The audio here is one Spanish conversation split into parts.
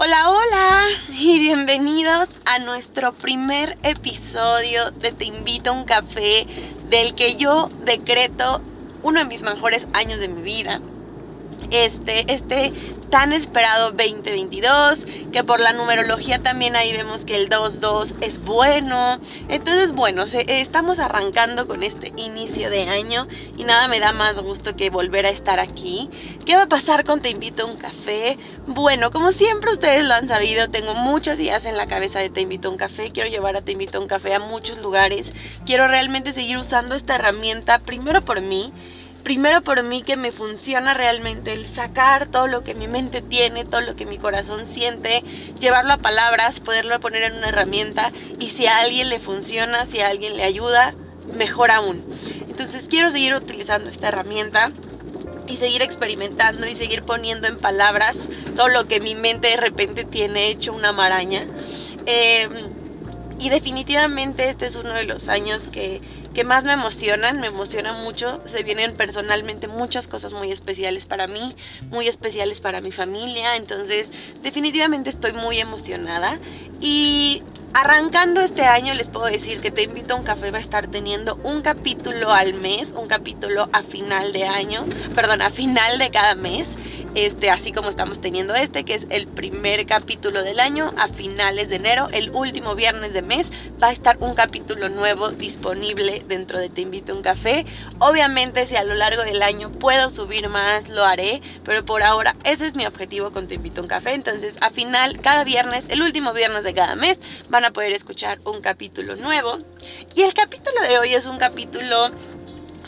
Hola, hola y bienvenidos a nuestro primer episodio de Te invito a un café del que yo decreto uno de mis mejores años de mi vida. Este, este tan esperado 2022, que por la numerología también ahí vemos que el 22 es bueno. Entonces, bueno, estamos arrancando con este inicio de año y nada me da más gusto que volver a estar aquí. ¿Qué va a pasar con Te invito a un café? Bueno, como siempre ustedes lo han sabido, tengo muchas ideas en la cabeza de Te invito a un café. Quiero llevar a Te invito a un café a muchos lugares. Quiero realmente seguir usando esta herramienta primero por mí primero por mí que me funciona realmente el sacar todo lo que mi mente tiene, todo lo que mi corazón siente, llevarlo a palabras, poderlo poner en una herramienta y si a alguien le funciona, si a alguien le ayuda, mejor aún. Entonces quiero seguir utilizando esta herramienta y seguir experimentando y seguir poniendo en palabras todo lo que mi mente de repente tiene hecho una maraña. Eh, y definitivamente este es uno de los años que, que más me emocionan, me emociona mucho. Se vienen personalmente muchas cosas muy especiales para mí, muy especiales para mi familia. Entonces, definitivamente estoy muy emocionada. Y arrancando este año les puedo decir que Te invito a un café va a estar teniendo un capítulo al mes, un capítulo a final de año, perdón, a final de cada mes este, así como estamos teniendo este, que es el primer capítulo del año a finales de enero, el último viernes de mes, va a estar un capítulo nuevo disponible dentro de Te invito a un café. Obviamente si a lo largo del año puedo subir más, lo haré, pero por ahora ese es mi objetivo con Te invito a un café. Entonces, a final, cada viernes, el último viernes de cada mes, van a poder escuchar un capítulo nuevo. Y el capítulo de hoy es un capítulo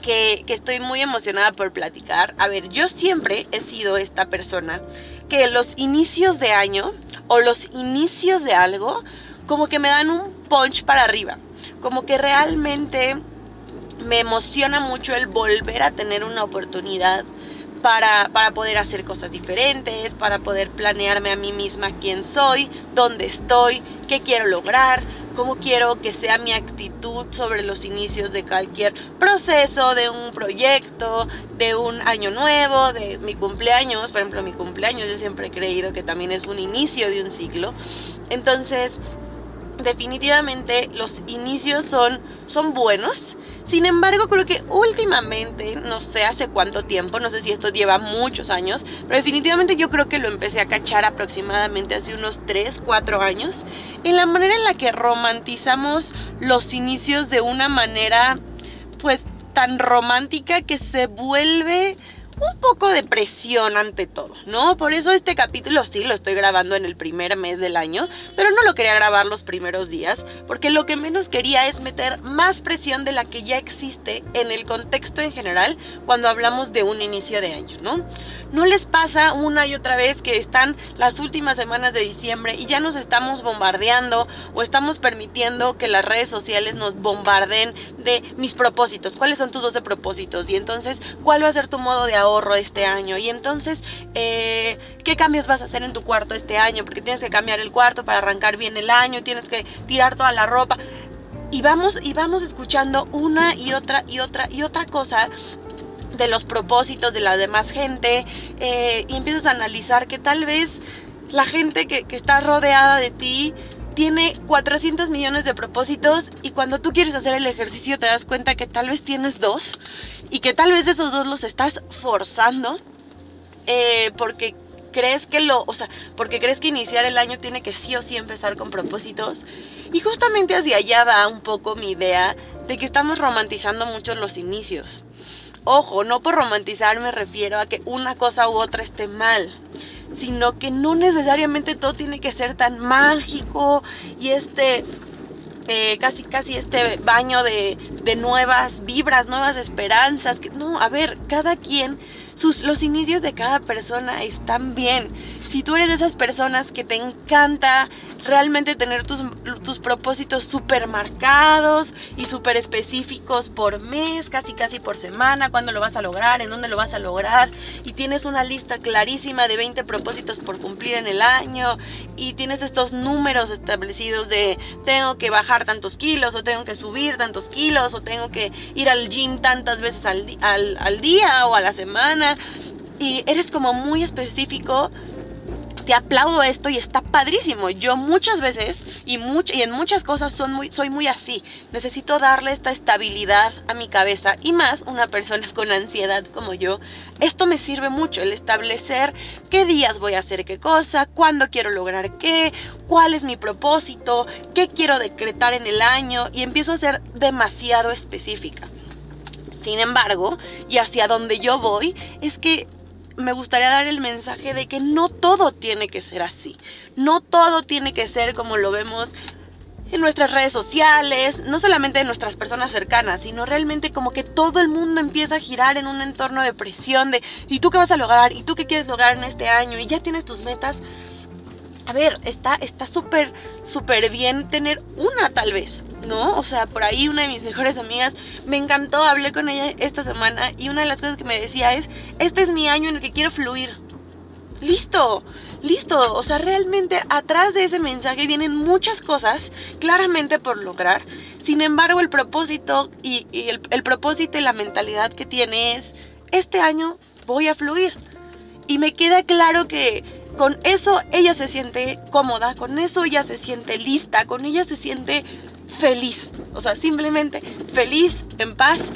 que, estoy muy emocionada por platicar. A ver, yo siempre he sido esta persona que los inicios de año o los inicios de algo como que me dan un punch para arriba. Como que realmente me emociona mucho el volver a tener una oportunidad para, para, poder hacer cosas diferentes, para poder planearme a mí misma quién soy, dónde estoy, qué quiero lograr, cómo quiero que sea mi actitud sobre los inicios de cualquier proceso, de un proyecto, de un año nuevo, de mi cumpleaños. Por ejemplo, mi cumpleaños yo siempre he creído que también es un inicio de un ciclo. Entonces, definitivamente los inicios son, son buenos. Sin embargo, creo que últimamente, no sé hace cuánto tiempo, no sé si esto lleva muchos años, pero definitivamente yo creo que lo empecé a cachar aproximadamente hace unos 3, 4 años, en la manera en la que romantizamos los inicios de una manera pues tan romántica que se vuelve un poco de presión ante todo, ¿no? Por eso este capítulo sí lo estoy grabando en el primer mes del año, pero no lo quería grabar los primeros días, porque lo que menos quería es meter más presión de la que ya existe en el contexto en general cuando hablamos de un inicio de año, ¿no? ¿No les pasa una y otra vez que están las últimas semanas de diciembre y ya nos estamos bombardeando o estamos permitiendo que las redes sociales nos bombarden de mis propósitos? ¿Cuáles son tus 12 propósitos? Y entonces, ¿cuál va a ser tu modo de ahorro este año? Y entonces, eh, ¿qué cambios vas a hacer en tu cuarto este año? Porque tienes que cambiar el cuarto para arrancar bien el año, tienes que tirar toda la ropa y vamos y vamos escuchando una y otra y otra y otra cosa de los propósitos de la demás gente eh, y empiezas a analizar que tal vez la gente que está rodeada de ti tiene 400 millones de propósitos y cuando tú quieres hacer el ejercicio te das cuenta que tal vez tienes dos y que tal vez esos dos los estás forzando eh, porque crees que lo, o sea, porque crees que iniciar el año tiene que sí o sí empezar con propósitos. Y justamente hacia allá va un poco mi idea de que estamos romantizando mucho los inicios. Ojo, no por romantizar me refiero a que una cosa u otra esté mal, sino que no necesariamente todo tiene que ser tan mágico y este eh, casi casi este baño de, de, nuevas vibras, nuevas esperanzas. Que, no, a ver, cada quien, los inicios de cada persona están bien. Si tú eres de esas personas que te encanta realmente tener tus, tus propósitos súper marcados y súper específicos por mes, casi casi por semana, cuándo lo vas a lograr, en dónde lo vas a lograr, y tienes una lista clarísima de 20 propósitos por cumplir en el año, y tienes estos números establecidos de tengo que bajar tantos kilos, o tengo que subir tantos kilos, o tengo que ir al gym tantas veces al, al, al día o a la semana, y eres como muy específico te aplaudo esto y está padrísimo. Yo muchas veces y, en muchas cosas soy muy así. Necesito darle esta estabilidad a mi cabeza y más una persona con ansiedad como yo. Esto me sirve mucho, el establecer qué días voy a hacer qué cosa, cuándo quiero lograr qué, cuál es mi propósito, qué quiero decretar en el año y empiezo a ser demasiado específica. Sin embargo, y hacia donde yo voy, es que me gustaría dar el mensaje de que no todo tiene que ser así. No todo tiene que ser como lo vemos en nuestras redes sociales, no solamente en nuestras personas cercanas, sino realmente como que todo el mundo empieza a girar en un entorno de presión de ¿y tú qué vas a lograr? ¿y tú qué quieres lograr en este año? y ya tienes tus metas. A ver, está está súper súper bien tener una tal vez, ¿no? O sea, por ahí una de mis mejores amigas me encantó, hablé con ella esta semana y una de las cosas que me decía es, "Este es mi año en el que quiero fluir." listo, listo. O sea, realmente atrás de ese mensaje vienen muchas cosas claramente por lograr. Sin embargo, el propósito y, el, el, propósito y la mentalidad que tiene es, este año voy a fluir. Y me queda claro que con eso ella se siente cómoda, con eso ella se siente lista, con ella se siente feliz. O sea, simplemente feliz, en paz.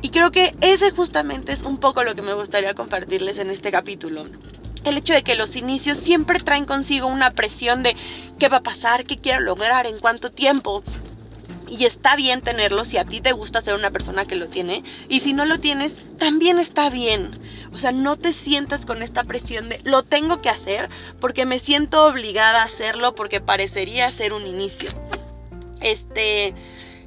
Y creo que ese justamente es un poco lo que me gustaría compartirles en este capítulo el hecho de que los inicios siempre traen consigo una presión de qué va a pasar, qué quiero lograr, en cuánto tiempo. Y está bien tenerlo si a ti te gusta ser una persona que lo tiene. Y si no lo tienes, también está bien. O sea, no te sientas con esta presión de lo tengo que hacer porque me siento obligada a hacerlo porque parecería ser un inicio. Este,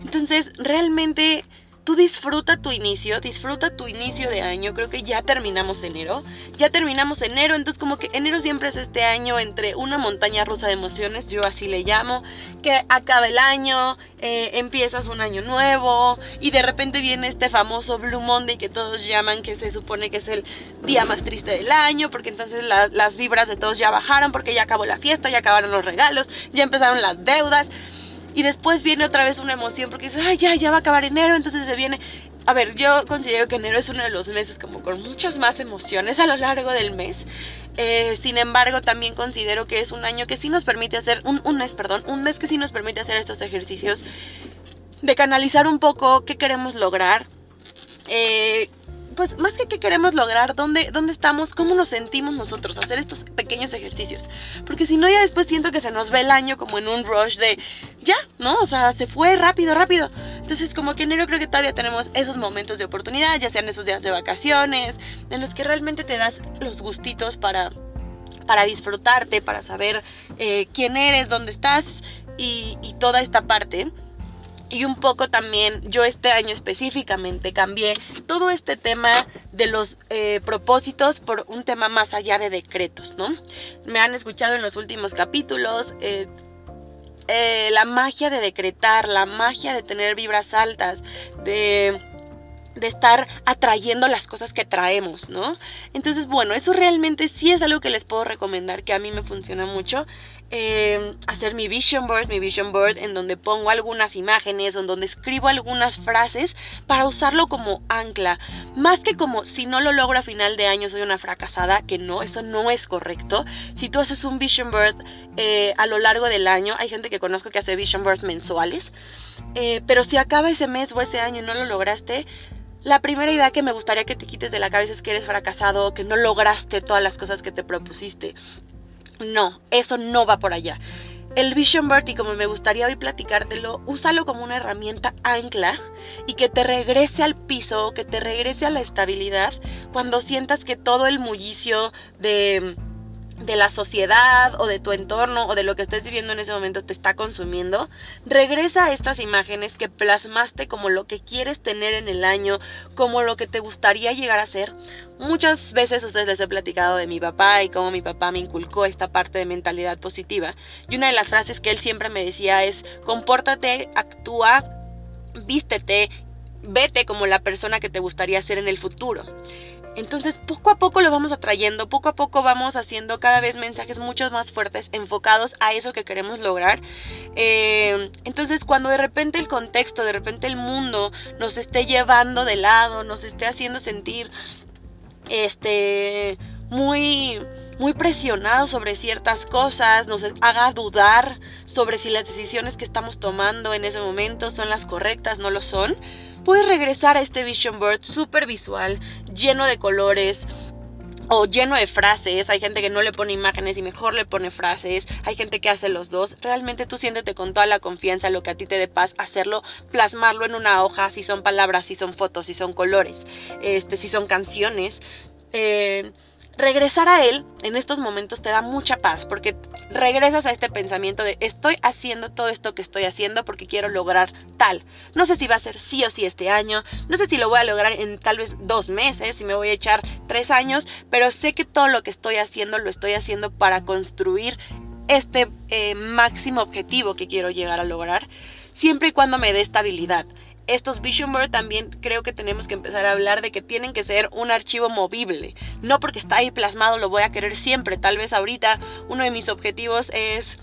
entonces, realmente tú disfruta tu inicio, disfruta tu inicio de año. Creo que ya terminamos enero. Ya terminamos enero, entonces como que enero siempre es este año entre una montaña rusa de emociones, yo así le llamo, que acaba el año, eh, empiezas un año nuevo y de repente viene este famoso Blue Monday que todos llaman, que se supone que es el día más triste del año, porque entonces las vibras de todos ya bajaron, porque ya acabó la fiesta, ya acabaron los regalos, ya empezaron las deudas y después viene otra vez una emoción porque dices, ay, ya, ya va a acabar enero, entonces se viene... A ver, yo considero que enero es uno de los meses como con muchas más emociones a lo largo del mes. Eh, sin embargo, también considero que es un año que sí nos permite hacer, un, un mes, perdón, un mes que sí nos permite hacer estos ejercicios de canalizar un poco qué queremos lograr, eh, pues más que qué queremos lograr, dónde, dónde estamos, cómo nos sentimos nosotros, hacer estos pequeños ejercicios. Porque si no, ya después siento que se nos ve el año como en un rush de ya, ¿no? O sea, se fue rápido, rápido. Entonces, como que en enero creo que todavía tenemos esos momentos de oportunidad, ya sean esos días de vacaciones, en los que realmente te das los gustitos para, para disfrutarte, para saber eh, quién eres, dónde estás y toda esta parte. Y un poco también, yo este año específicamente cambié todo este tema de los eh, propósitos por un tema más allá de decretos, ¿no? Me han escuchado en los últimos capítulos. Eh, eh, la magia de decretar, la magia de tener vibras altas, de de estar atrayendo las cosas que traemos, ¿no? Entonces, bueno, eso realmente sí es algo que les puedo recomendar, que a mí me funciona mucho. Eh, hacer mi vision board, mi vision board en donde pongo algunas imágenes, en donde escribo algunas frases para usarlo como ancla, más que como si no lo logro a final de año soy una fracasada, que no, eso no es correcto. Si tú haces un vision board eh, a lo largo del año, hay gente que conozco que hace vision boards mensuales, eh, pero si acaba ese mes o ese año y no lo lograste, la primera idea que me gustaría que te quites de la cabeza es que eres fracasado, que no lograste todas las cosas que te propusiste. No, eso no va por allá. El Vision Board, y como me gustaría hoy platicártelo, úsalo como una herramienta ancla y que te regrese al piso, que te regrese a la estabilidad cuando sientas que todo el mullicio de de la sociedad o de tu entorno o de lo que estés viviendo en ese momento te está consumiendo, regresa a estas imágenes que plasmaste como lo que quieres tener en el año, como lo que te gustaría llegar a ser. Muchas veces ustedes les he platicado de mi papá y cómo mi papá me inculcó esta parte de mentalidad positiva. Y una de las frases que él siempre me decía es, compórtate, actúa, vístete, vete como la persona que te gustaría ser en el futuro. Entonces, poco a poco lo vamos atrayendo, poco a poco vamos haciendo cada vez mensajes mucho más fuertes enfocados a eso que queremos lograr. Eh, entonces, cuando de repente el contexto, de repente el mundo nos esté llevando de lado, nos esté haciendo sentir este muy muy presionados sobre ciertas cosas, nos haga dudar sobre si las decisiones que estamos tomando en ese momento son las correctas, no lo son, puedes regresar a este vision board súper visual, lleno de colores, o lleno de frases, hay gente que no le pone imágenes y mejor le pone frases, hay gente que hace los dos, realmente tú siéntete con toda la confianza, lo que a ti te dé paz, hacerlo, plasmarlo en una hoja, si son palabras, si son fotos, si son colores, este, si son canciones, eh, regresar a él en estos momentos te da mucha paz porque regresas a este pensamiento de estoy haciendo todo esto que estoy haciendo porque quiero lograr tal. No sé si va a ser sí o sí este año, no sé si lo voy a lograr en tal vez dos meses, si me voy a echar tres años, pero sé que todo lo que estoy haciendo lo estoy haciendo para construir este eh, máximo objetivo que quiero llegar a lograr, siempre y cuando me dé estabilidad estos Vision Board también creo que tenemos que empezar a hablar de que tienen que ser un archivo movible. No porque está ahí plasmado lo voy a querer siempre. Tal vez ahorita uno de mis objetivos es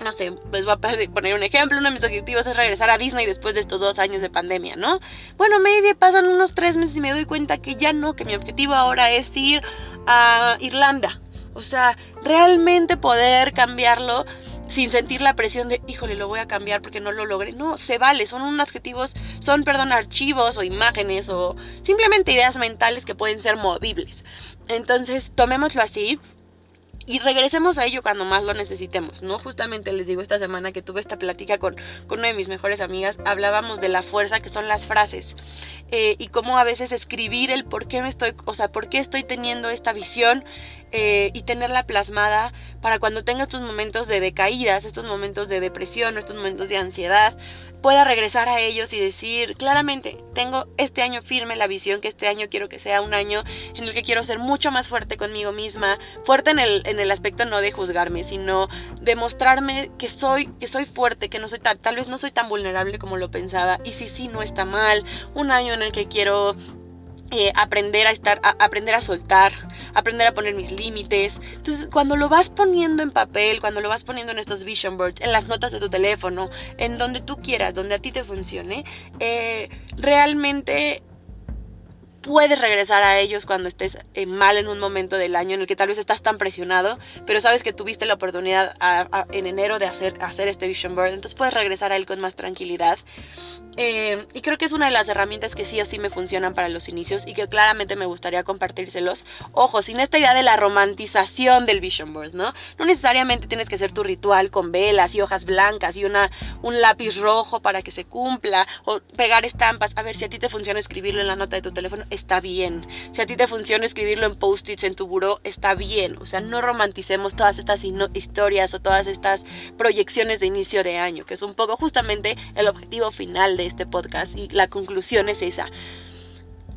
no sé, les voy a poner un ejemplo, uno de mis objetivos es regresar a Disney después de estos dos años de pandemia, ¿no? Bueno, maybe pasan unos tres meses y me doy cuenta que ya no, que mi objetivo ahora es ir a Irlanda. O sea, realmente poder cambiarlo sin sentir la presión de, híjole, lo voy a cambiar porque no lo logré. No, se vale, son unos adjetivos, son, perdón, archivos o imágenes o simplemente ideas mentales que pueden ser movibles. Entonces, tomémoslo así y regresemos a ello cuando más lo necesitemos, ¿no? Justamente les digo esta semana que tuve esta plática con, con una de mis mejores amigas, hablábamos de la fuerza que son las frases eh, y cómo a veces escribir el por qué me estoy, o sea, por qué estoy teniendo esta visión eh, y tenerla plasmada para cuando tenga estos momentos de decaídas, estos momentos de depresión, estos momentos de ansiedad, pueda regresar a ellos y decir claramente, tengo este año firme la visión que este año quiero que sea un año en el que quiero ser mucho más fuerte conmigo misma, fuerte en el, en el aspecto no de juzgarme, sino de mostrarme que soy, que soy fuerte, que no soy tal, tal vez no soy tan vulnerable como lo pensaba, y si sí, no está mal, un año en el que quiero eh, aprender a estar, aprender a soltar, aprender a poner mis límites. Entonces, cuando lo vas poniendo en papel, cuando lo vas poniendo en estos vision boards, en las notas de tu teléfono, en donde tú quieras, donde a ti te funcione, eh, realmente puedes regresar a ellos cuando estés eh, mal en un momento del año en el que tal vez estás tan presionado, pero sabes que tuviste la oportunidad en enero de hacer, hacer este vision board, entonces puedes regresar a él con más tranquilidad. Eh, y creo que es una de las herramientas que sí o sí me funcionan para los inicios y que claramente me gustaría compartírselos. Ojo, sin esta idea de la romantización del vision board, ¿no? No necesariamente tienes que hacer tu ritual con velas y hojas blancas y una, un lápiz rojo para que se cumpla o pegar estampas. A ver, si a ti te funciona escribirlo en la nota de tu teléfono, está bien. Si a ti te funciona escribirlo en post-its en tu buró, está bien. O sea, no romanticemos todas estas historias o todas estas proyecciones de inicio de año, que es un poco justamente el objetivo final de este podcast y la conclusión es esa.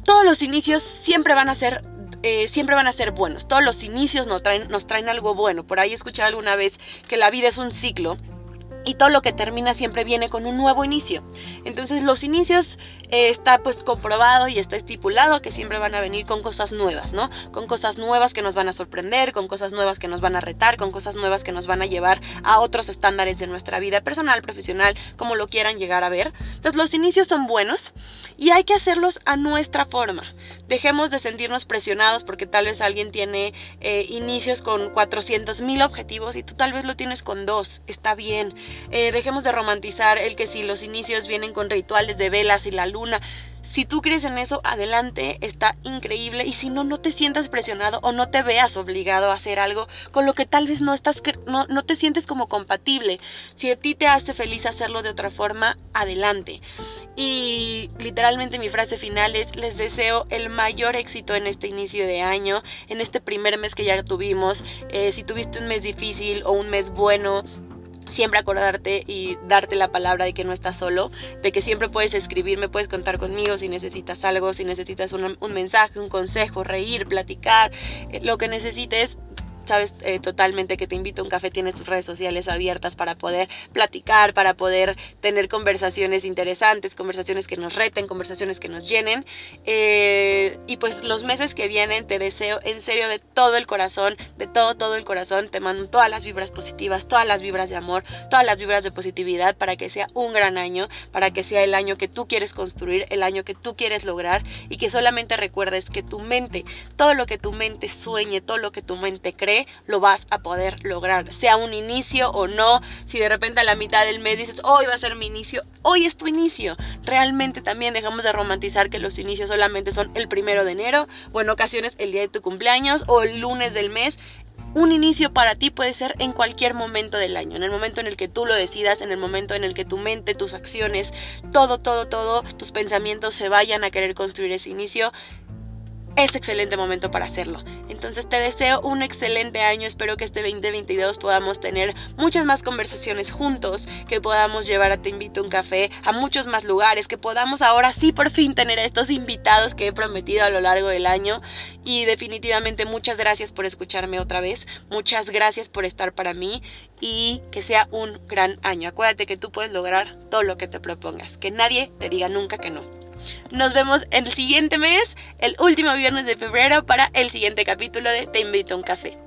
Todos los inicios siempre van a ser eh, siempre van a ser buenos. Todos los inicios nos traen, nos traen algo bueno. Por ahí escuché alguna vez que la vida es un ciclo y todo lo que termina siempre viene con un nuevo inicio. Entonces los inicios eh, está pues comprobado y está estipulado que siempre van a venir con cosas nuevas, ¿no? Con cosas nuevas que nos van a sorprender, con cosas nuevas que nos van a retar, con cosas nuevas que nos van a llevar a otros estándares de nuestra vida personal, profesional, como lo quieran llegar a ver. Entonces los inicios son buenos y hay que hacerlos a nuestra forma. Dejemos de sentirnos presionados porque tal vez alguien tiene eh, inicios con 400 mil objetivos y tú tal vez lo tienes con dos. Está bien. Eh, dejemos de romantizar el que si los inicios vienen con rituales de velas y la luna. Si tú crees en eso, adelante, está increíble. Y si no, no te sientas presionado o no te veas obligado a hacer algo con lo que tal vez no estás, no, no te sientes como compatible. Si a ti te hace feliz hacerlo de otra forma, adelante. Y literalmente mi frase final es, les deseo el mayor éxito en este inicio de año, en este primer mes que ya tuvimos. Eh, si tuviste un mes difícil o un mes bueno, siempre acordarte y darte la palabra de que no estás solo, de que siempre puedes escribirme, puedes contar conmigo si necesitas algo, si necesitas un mensaje, un consejo, reír, platicar, eh, lo que necesites, sabes eh, totalmente que te invito a un café, tienes tus redes sociales abiertas para poder platicar, para poder tener conversaciones interesantes, conversaciones que nos reten, conversaciones que nos llenen. Eh, y pues los meses que vienen te deseo en serio de todo el corazón, de todo, todo el corazón, te mando todas las vibras positivas, todas las vibras de amor, todas las vibras de positividad para que sea un gran año, para que sea el año que tú quieres construir, el año que tú quieres lograr y que solamente recuerdes que tu mente, todo lo que tu mente sueñe, todo lo que tu mente cree, lo vas a poder lograr, sea un inicio o no, si de repente a la mitad del mes dices, hoy va a ser mi inicio, hoy es tu inicio. Realmente también dejamos de romantizar que los inicios solamente son el primero de enero o en ocasiones el día de tu cumpleaños o el lunes del mes. Un inicio para ti puede ser en cualquier momento del año, en el momento en el que tú lo decidas, en el momento en el que tu mente, tus acciones, todo, todo, todo, tus pensamientos se vayan a querer construir ese inicio es excelente momento para hacerlo. Entonces te deseo un excelente año, espero que este 2022 podamos tener muchas más conversaciones juntos, que podamos llevar a Te invito a un café a muchos más lugares, que podamos ahora sí por fin tener a estos invitados que he prometido a lo largo del año y definitivamente muchas gracias por escucharme otra vez, muchas gracias por estar para mí y que sea un gran año. Acuérdate que tú puedes lograr todo lo que te propongas, que nadie te diga nunca que no. Nos vemos el siguiente mes, el último viernes de febrero, para el siguiente capítulo de Te invito a un café.